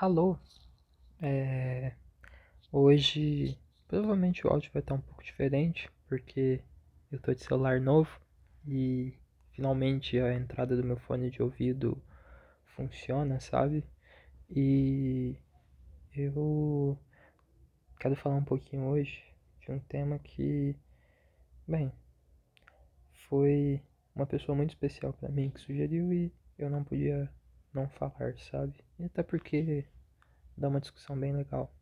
Alô, é... hoje provavelmente o áudio vai estar um pouco diferente porque eu tô de celular novo e finalmente a entrada do meu fone de ouvido funciona, sabe? E eu quero falar um pouquinho hoje de um tema que, bem, foi uma pessoa muito especial para mim que sugeriu e eu não podia não falar, sabe? E até porque dá uma discussão bem legal.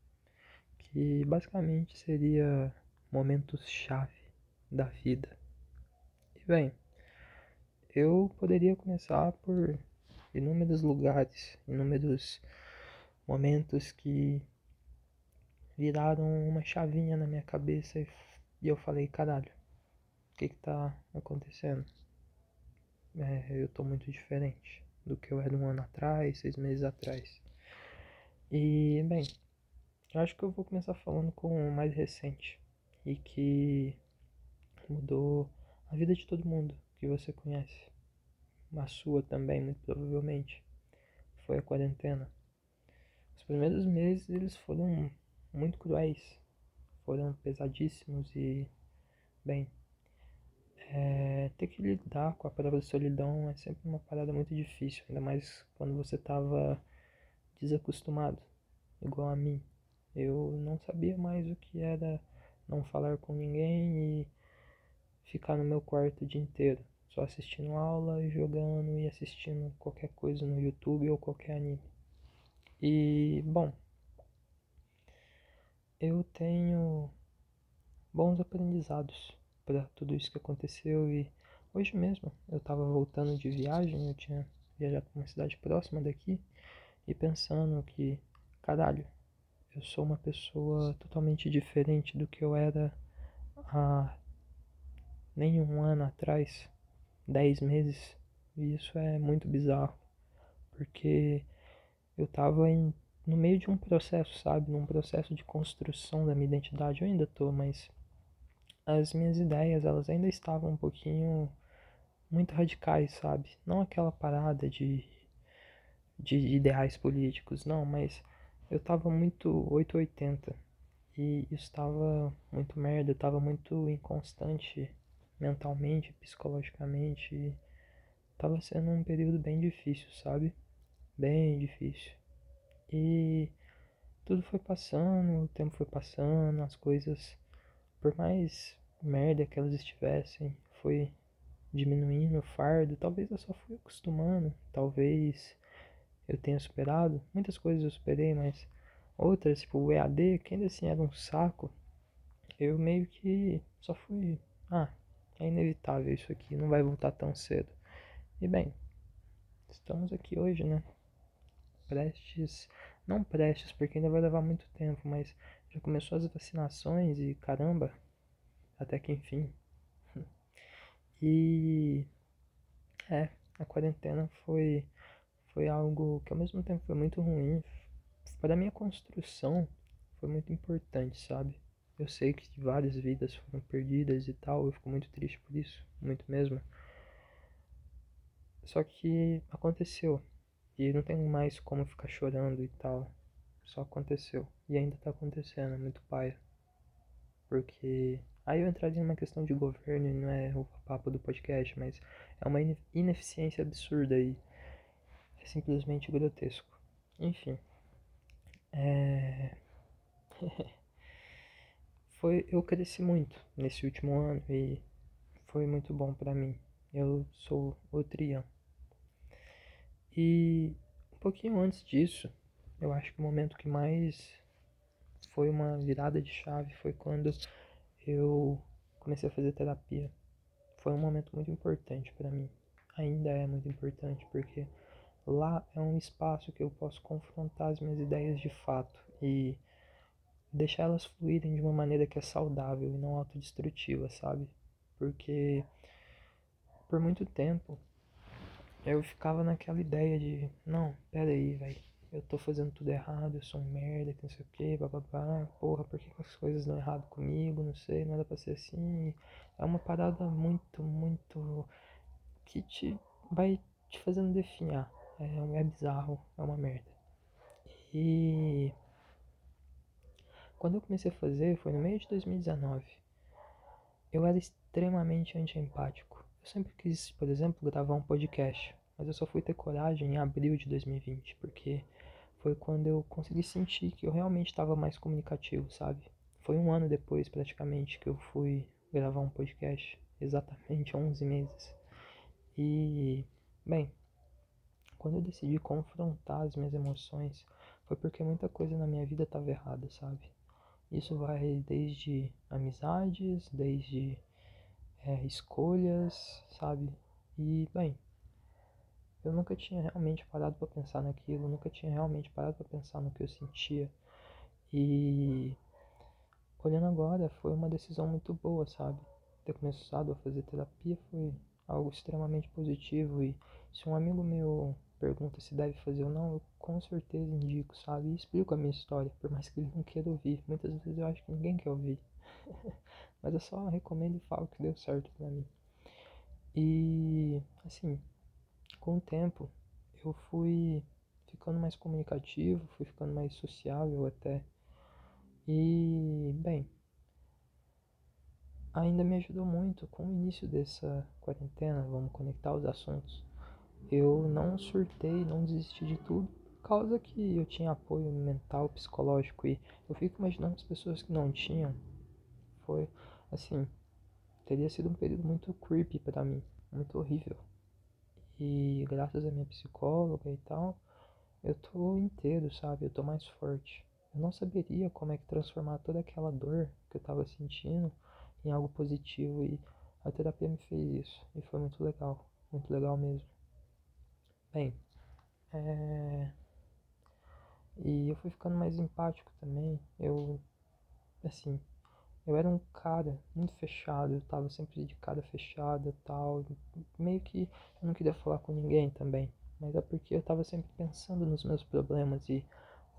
Que basicamente seria momentos-chave da vida. E bem, eu poderia começar por inúmeros lugares, inúmeros momentos que viraram uma chavinha na minha cabeça e eu falei, caralho, o que que tá acontecendo? É, eu tô muito diferente do que eu era um ano atrás, seis meses atrás. E, bem, acho que eu vou começar falando com o mais recente e que mudou a vida de todo mundo que você conhece. A sua também, muito provavelmente. Foi a quarentena. Os primeiros meses eles foram muito cruéis, foram pesadíssimos e, bem, é, ter que lidar com a palavra solidão é sempre uma parada muito difícil, ainda mais quando você estava desacostumado, igual a mim. Eu não sabia mais o que era não falar com ninguém e ficar no meu quarto o dia inteiro, só assistindo aula, jogando e assistindo qualquer coisa no YouTube ou qualquer anime. E, bom, eu tenho bons aprendizados para tudo isso que aconteceu e hoje mesmo eu estava voltando de viagem, eu tinha viajado para uma cidade próxima daqui e pensando que, caralho, eu sou uma pessoa totalmente diferente do que eu era há nem um ano atrás, dez meses, e isso é muito bizarro, porque eu estava em, no meio de um processo, sabe, num processo de construção da minha identidade, eu ainda tô, mas as minhas ideias, elas ainda estavam um pouquinho muito radicais, sabe? Não aquela parada de, de ideais políticos, não, mas eu tava muito 880 e estava muito merda, eu tava muito inconstante mentalmente, psicologicamente, tava sendo um período bem difícil, sabe? Bem difícil. E tudo foi passando, o tempo foi passando, as coisas, por mais merda que elas estivessem, foi diminuindo o fardo. Talvez eu só fui acostumando, talvez eu tenha superado. Muitas coisas eu superei, mas outras, tipo o EAD, que ainda assim era um saco, eu meio que só fui. Ah, é inevitável isso aqui, não vai voltar tão cedo. E bem, estamos aqui hoje, né? Prestes. Não prestes, porque ainda vai levar muito tempo, mas já começou as vacinações e caramba, até que enfim. E é, a quarentena foi foi algo que ao mesmo tempo foi muito ruim. Para a minha construção foi muito importante, sabe? Eu sei que várias vidas foram perdidas e tal, eu fico muito triste por isso, muito mesmo. Só que aconteceu. E não tem mais como ficar chorando e tal. Só aconteceu. E ainda tá acontecendo, é muito paia. Porque Aí eu entraria numa questão de governo e não é o papo do podcast, mas é uma ineficiência absurda e é simplesmente grotesco. Enfim. É... foi, eu cresci muito nesse último ano e foi muito bom para mim. Eu sou o Trian. E um pouquinho antes disso, eu acho que o momento que mais foi uma virada de chave foi quando eu comecei a fazer terapia. Foi um momento muito importante para mim. Ainda é muito importante porque lá é um espaço que eu posso confrontar as minhas ideias de fato e deixar elas fluírem de uma maneira que é saudável e não autodestrutiva, sabe? Porque por muito tempo eu ficava naquela ideia de, não, pera aí, velho eu tô fazendo tudo errado, eu sou um merda, que não sei o que, bababá, porra, por que as coisas dão errado comigo, não sei, nada pra ser assim. É uma parada muito, muito. que te vai te fazendo definhar. É, é bizarro, é uma merda. E quando eu comecei a fazer, foi no meio de 2019. Eu era extremamente anti-empático. Eu sempre quis, por exemplo, gravar um podcast, mas eu só fui ter coragem em abril de 2020, porque foi quando eu consegui sentir que eu realmente estava mais comunicativo, sabe? Foi um ano depois, praticamente, que eu fui gravar um podcast, exatamente 11 meses. E, bem, quando eu decidi confrontar as minhas emoções, foi porque muita coisa na minha vida estava errada, sabe? Isso vai desde amizades, desde é, escolhas, sabe? E, bem, eu nunca tinha realmente parado para pensar naquilo, nunca tinha realmente parado para pensar no que eu sentia. E, olhando agora, foi uma decisão muito boa, sabe? Ter começado a fazer terapia foi algo extremamente positivo. E se um amigo meu pergunta se deve fazer ou não, eu com certeza indico, sabe? E explico a minha história, por mais que ele não queira ouvir. Muitas vezes eu acho que ninguém quer ouvir. Mas eu só recomendo e falo que deu certo pra mim. E, assim, com o tempo, eu fui ficando mais comunicativo, fui ficando mais sociável até. E, bem, ainda me ajudou muito com o início dessa quarentena, vamos conectar os assuntos eu não surtei, não desisti de tudo, causa que eu tinha apoio mental, psicológico e eu fico imaginando as pessoas que não tinham. Foi assim, teria sido um período muito creepy para mim, muito horrível. E graças à minha psicóloga e tal, eu tô inteiro, sabe? Eu tô mais forte. Eu não saberia como é que transformar toda aquela dor que eu tava sentindo em algo positivo e a terapia me fez isso e foi muito legal, muito legal mesmo. Bem, é... E eu fui ficando mais empático também. Eu, assim, eu era um cara muito fechado, eu tava sempre de cara fechada tal. Meio que eu não queria falar com ninguém também. Mas é porque eu tava sempre pensando nos meus problemas e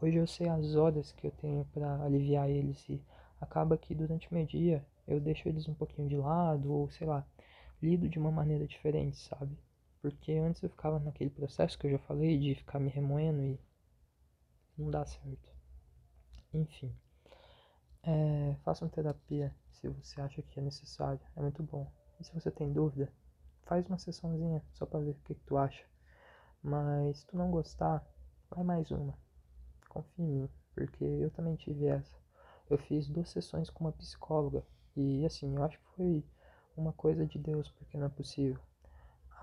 hoje eu sei as horas que eu tenho para aliviar eles e acaba que durante o meu dia eu deixo eles um pouquinho de lado ou sei lá, lido de uma maneira diferente, sabe? Porque antes eu ficava naquele processo que eu já falei de ficar me remoendo e não dá certo. Enfim. É, façam terapia se você acha que é necessário. É muito bom. E se você tem dúvida, faz uma sessãozinha só pra ver o que, que tu acha. Mas se tu não gostar, vai mais uma. Confia em mim, porque eu também tive essa. Eu fiz duas sessões com uma psicóloga. E assim, eu acho que foi uma coisa de Deus, porque não é possível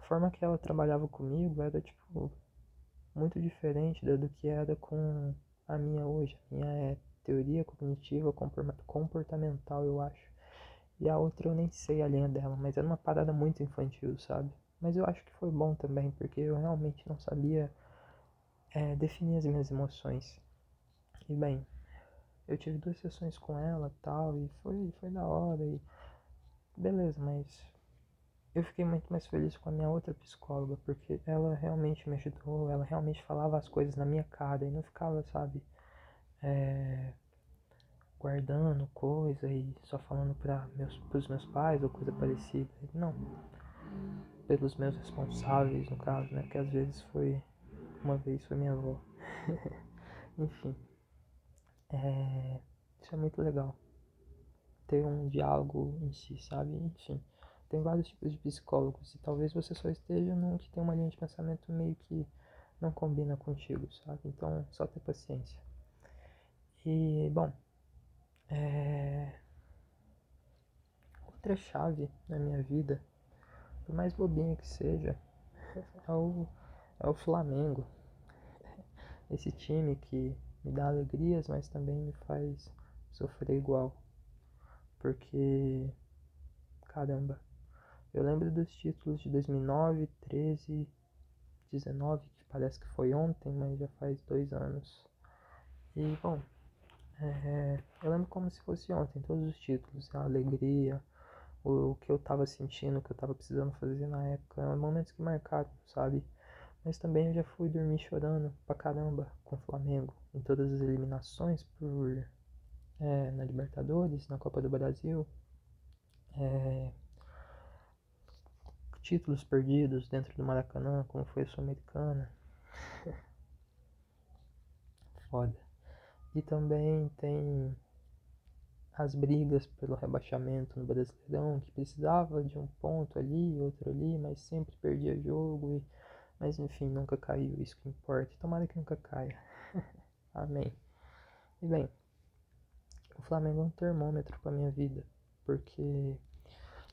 forma que ela trabalhava comigo era, tipo, muito diferente do que era com a minha hoje. A minha é teoria cognitiva comportamental, eu acho. E a outra eu nem sei a linha dela, mas era uma parada muito infantil, sabe? Mas eu acho que foi bom também, porque eu realmente não sabia é, definir as minhas emoções. E bem, eu tive duas sessões com ela tal, e foi, foi da hora, e beleza, mas eu fiquei muito mais feliz com a minha outra psicóloga, porque ela realmente me ajudou, ela realmente falava as coisas na minha cara e não ficava, sabe, é, guardando coisa e só falando para meus, pros meus pais ou coisa parecida. Não, pelos meus responsáveis, no caso, né, que às vezes foi, uma vez foi minha avó. Enfim, é, isso é muito legal. Ter um diálogo em si, sabe? Enfim. Tem vários tipos de psicólogos e talvez você só esteja num que tem uma linha de pensamento meio que não combina contigo, sabe? Então, só ter paciência. E, bom, é... outra chave na minha vida, por mais bobinha que seja, é o, é o Flamengo. Esse time que me dá alegrias, mas também me faz sofrer igual. Porque, caramba, eu lembro dos títulos de 2009, 13, 19, que parece que foi ontem, mas já faz dois anos. E, bom, é, eu lembro como se fosse ontem, todos os títulos, a alegria, o, o que eu tava sentindo, o que eu tava precisando fazer na época, momentos que marcaram, sabe? Mas também eu já fui dormir chorando pra caramba com o Flamengo, em todas as eliminações por, é, na Libertadores, na Copa do Brasil. É, títulos perdidos dentro do Maracanã, como foi a Sul-Americana. foda. E também tem as brigas pelo rebaixamento no Brasileirão, que precisava de um ponto ali, outro ali, mas sempre perdia jogo. E... Mas enfim, nunca caiu, isso que importa. Tomara que nunca caia. Amém. E bem, o Flamengo é um termômetro para minha vida, porque no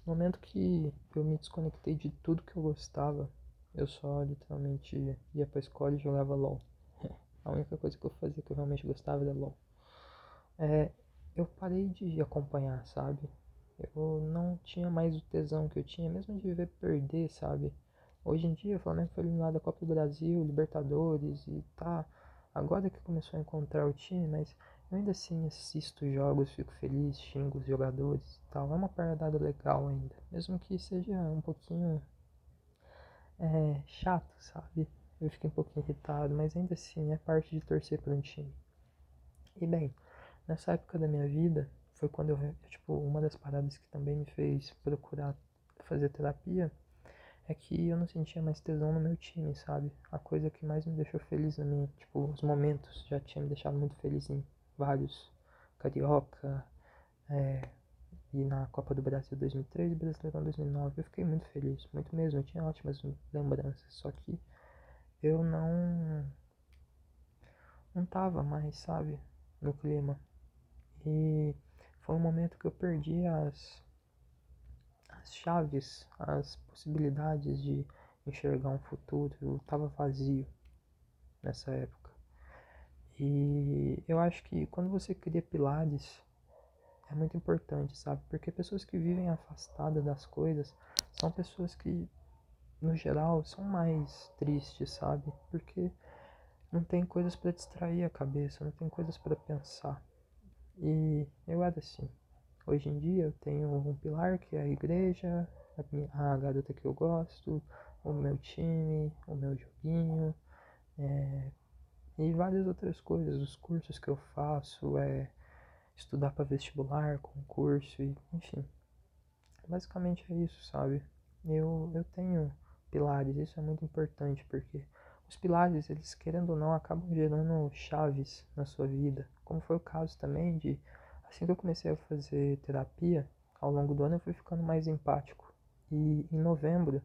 momento que eu me desconectei de tudo que eu gostava, eu só literalmente ia pra escola e jogava LOL. A única coisa que eu fazia que eu realmente gostava era LOL. É, eu parei de acompanhar, sabe? Eu não tinha mais o tesão que eu tinha, mesmo de ver perder, sabe? Hoje em dia o Flamengo foi eliminado da Copa do Brasil, Libertadores e tá. Agora que começou a encontrar o time, mas eu ainda assim assisto jogos, fico feliz, xingo os jogadores e tal. É uma parada legal ainda. Mesmo que seja um pouquinho é, chato, sabe? Eu fiquei um pouquinho irritado, mas ainda assim é parte de torcer por um time. E bem, nessa época da minha vida, foi quando eu, tipo, uma das paradas que também me fez procurar fazer terapia é que eu não sentia mais tesão no meu time, sabe? A coisa que mais me deixou feliz na minha, tipo, os momentos já tinha me deixado muito feliz em vários carioca, é, e na Copa do Brasil 2003 e Brasileirão 2009. Eu fiquei muito feliz, muito mesmo. Eu tinha ótimas lembranças, só que eu não não tava mais, sabe, no clima. E foi um momento que eu perdi as as chaves, as possibilidades de enxergar um futuro. Eu tava vazio nessa época. E eu acho que quando você cria pilares é muito importante, sabe? Porque pessoas que vivem afastadas das coisas são pessoas que, no geral, são mais tristes, sabe? Porque não tem coisas para distrair a cabeça, não tem coisas para pensar. E eu era assim. Hoje em dia eu tenho um pilar que é a igreja, a, minha, a garota que eu gosto, o meu time, o meu joguinho, é, e várias outras coisas, os cursos que eu faço, é estudar para vestibular, concurso, e, enfim. Basicamente é isso, sabe? Eu, eu tenho pilares, isso é muito importante, porque os pilares, eles querendo ou não, acabam gerando chaves na sua vida, como foi o caso também de, assim que eu comecei a fazer terapia, ao longo do ano eu fui ficando mais empático. E em novembro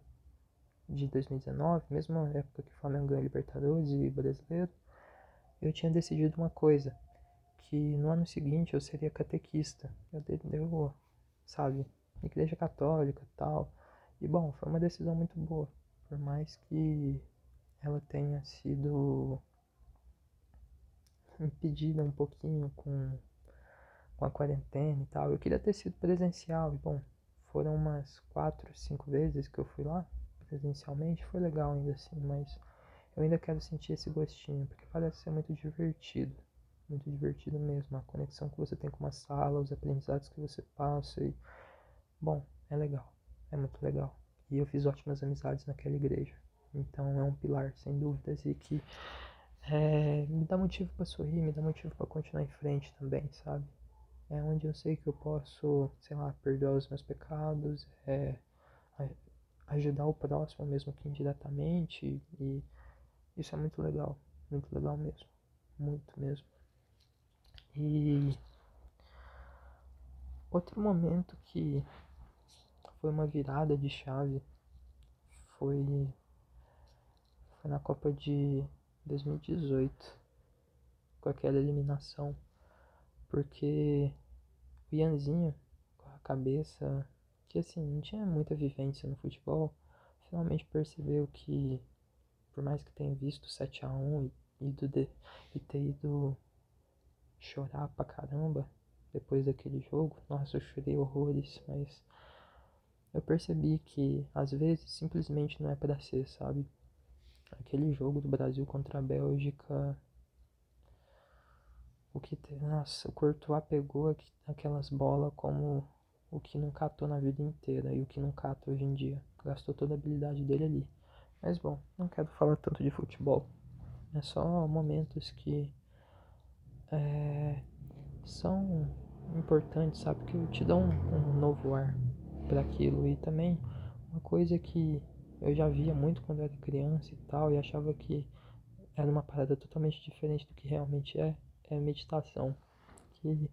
de 2019, mesmo na época que o Flamengo ganhou Libertadores e Brasileiro, eu tinha decidido uma coisa, que no ano seguinte eu seria catequista. Eu, eu sabe, igreja católica e tal. E bom, foi uma decisão muito boa, por mais que ela tenha sido impedida um pouquinho com, com a quarentena e tal. Eu queria ter sido presencial, e bom, foram umas quatro, cinco vezes que eu fui lá presencialmente, foi legal ainda assim, mas eu ainda quero sentir esse gostinho, porque parece ser muito divertido. Muito divertido mesmo. A conexão que você tem com uma sala, os aprendizados que você passa. E... Bom, é legal. É muito legal. E eu fiz ótimas amizades naquela igreja. Então é um pilar, sem dúvidas, e que é, me dá motivo para sorrir, me dá motivo para continuar em frente também, sabe? É onde eu sei que eu posso, sei lá, perdoar os meus pecados, é, ajudar o próximo mesmo que indiretamente e isso é muito legal, muito legal mesmo, muito mesmo. E outro momento que foi uma virada de chave. Foi, foi na Copa de 2018, com aquela eliminação, porque o Ianzinho, com a cabeça que assim, não tinha muita vivência no futebol, finalmente percebeu que por mais que tenha visto 7 a 1 e, ido de, e ter ido chorar pra caramba depois daquele jogo, nossa, eu chorei horrores, mas eu percebi que às vezes simplesmente não é para ser, sabe? Aquele jogo do Brasil contra a Bélgica, o que, nossa, o Courtois pegou aquelas bolas como o que não catou na vida inteira e o que não cata hoje em dia. Gastou toda a habilidade dele ali. Mas bom, não quero falar tanto de futebol. É só momentos que é, são importantes, sabe? Que te dão um, um novo ar para aquilo. E também uma coisa que eu já via muito quando eu era criança e tal, e achava que era uma parada totalmente diferente do que realmente é, é meditação. Que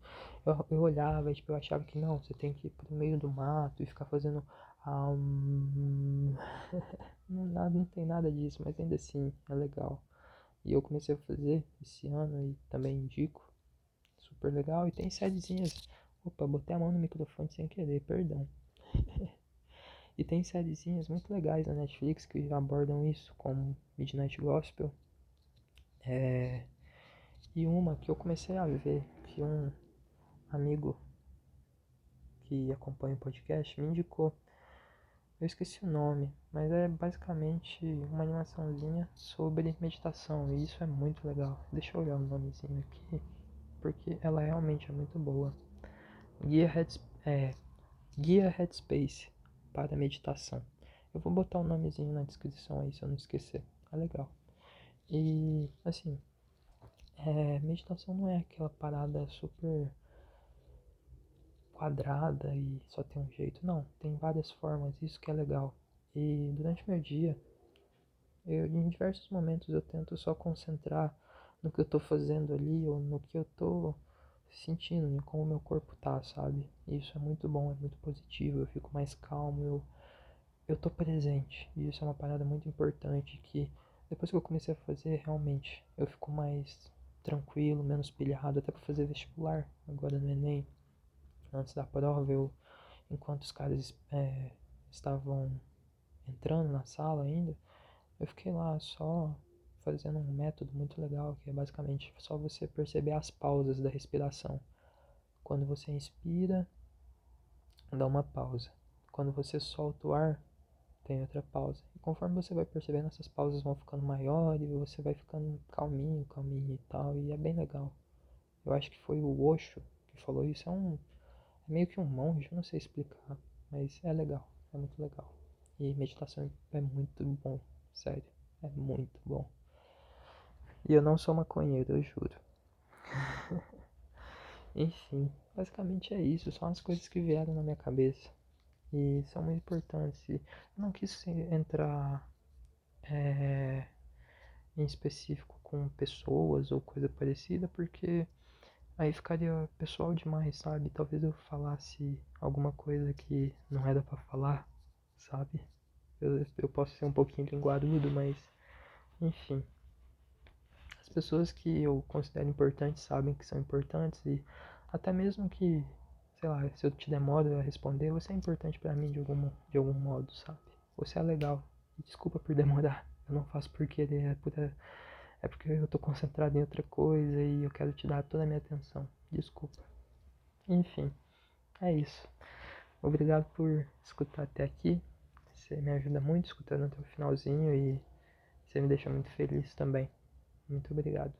eu, eu olhava tipo, eu achava que não, você tem que ir pro meio do mato e ficar fazendo. Um... não, não tem nada disso, mas ainda assim é legal. E eu comecei a fazer esse ano e também indico. Super legal. E tem sériezinhas. Opa, botei a mão no microfone sem querer, perdão. e tem sériezinhas muito legais na Netflix que abordam isso, como Midnight Gospel. É... E uma que eu comecei a ver, que um amigo que acompanha o podcast me indicou. Eu esqueci o nome, mas é basicamente uma animaçãozinha sobre meditação e isso é muito legal. Deixa eu olhar o nomezinho aqui, porque ela realmente é muito boa. Guia, Heads, é, Guia Headspace para meditação. Eu vou botar o nomezinho na descrição aí se eu não esquecer. É legal. E assim, é, meditação não é aquela parada super quadrada e só tem um jeito. Não, tem várias formas, isso que é legal. E durante meu dia, eu, em diversos momentos eu tento só concentrar no que eu tô fazendo ali ou no que eu tô sentindo, em como meu corpo tá, sabe? Isso é muito bom, é muito positivo, eu fico mais calmo, eu, eu tô presente. E isso é uma parada muito importante que depois que eu comecei a fazer, realmente, eu fico mais tranquilo, menos pilhado, até para fazer vestibular, agora no Enem. Antes da prova, eu, enquanto os caras é, estavam entrando na sala ainda, eu fiquei lá só fazendo um método muito legal, que é basicamente só você perceber as pausas da respiração. Quando você inspira, dá uma pausa. Quando você solta o ar, tem outra pausa. E conforme você vai percebendo, essas pausas vão ficando maiores você vai ficando calminho, calminho e tal, e é bem legal. Eu acho que foi o Osho que falou isso. É um é meio que um monge, não sei explicar, mas é legal, é muito legal. E meditação é muito bom, sério, é muito bom. E eu não sou maconheiro, eu juro. Enfim, basicamente é isso, são as coisas que vieram na minha cabeça. E são muito importantes. Eu não quis entrar é, em específico com pessoas ou coisa parecida, porque aí ficaria pessoal demais, sabe? Talvez eu falasse alguma coisa que não era para falar, sabe? Eu, eu posso ser um pouquinho linguarudo, mas enfim. As pessoas que eu considero importantes sabem que são importantes e até mesmo que, sei lá, se eu te demoro a responder, você é importante para mim de algum, de algum modo, sabe? Você é legal. Desculpa por demorar. Eu não faço por querer, é por é porque eu tô concentrado em outra coisa e eu quero te dar toda a minha atenção. Desculpa. Enfim, é isso. Obrigado por escutar até aqui. Você me ajuda muito escutando até o finalzinho e você me deixa muito feliz também. Muito obrigado.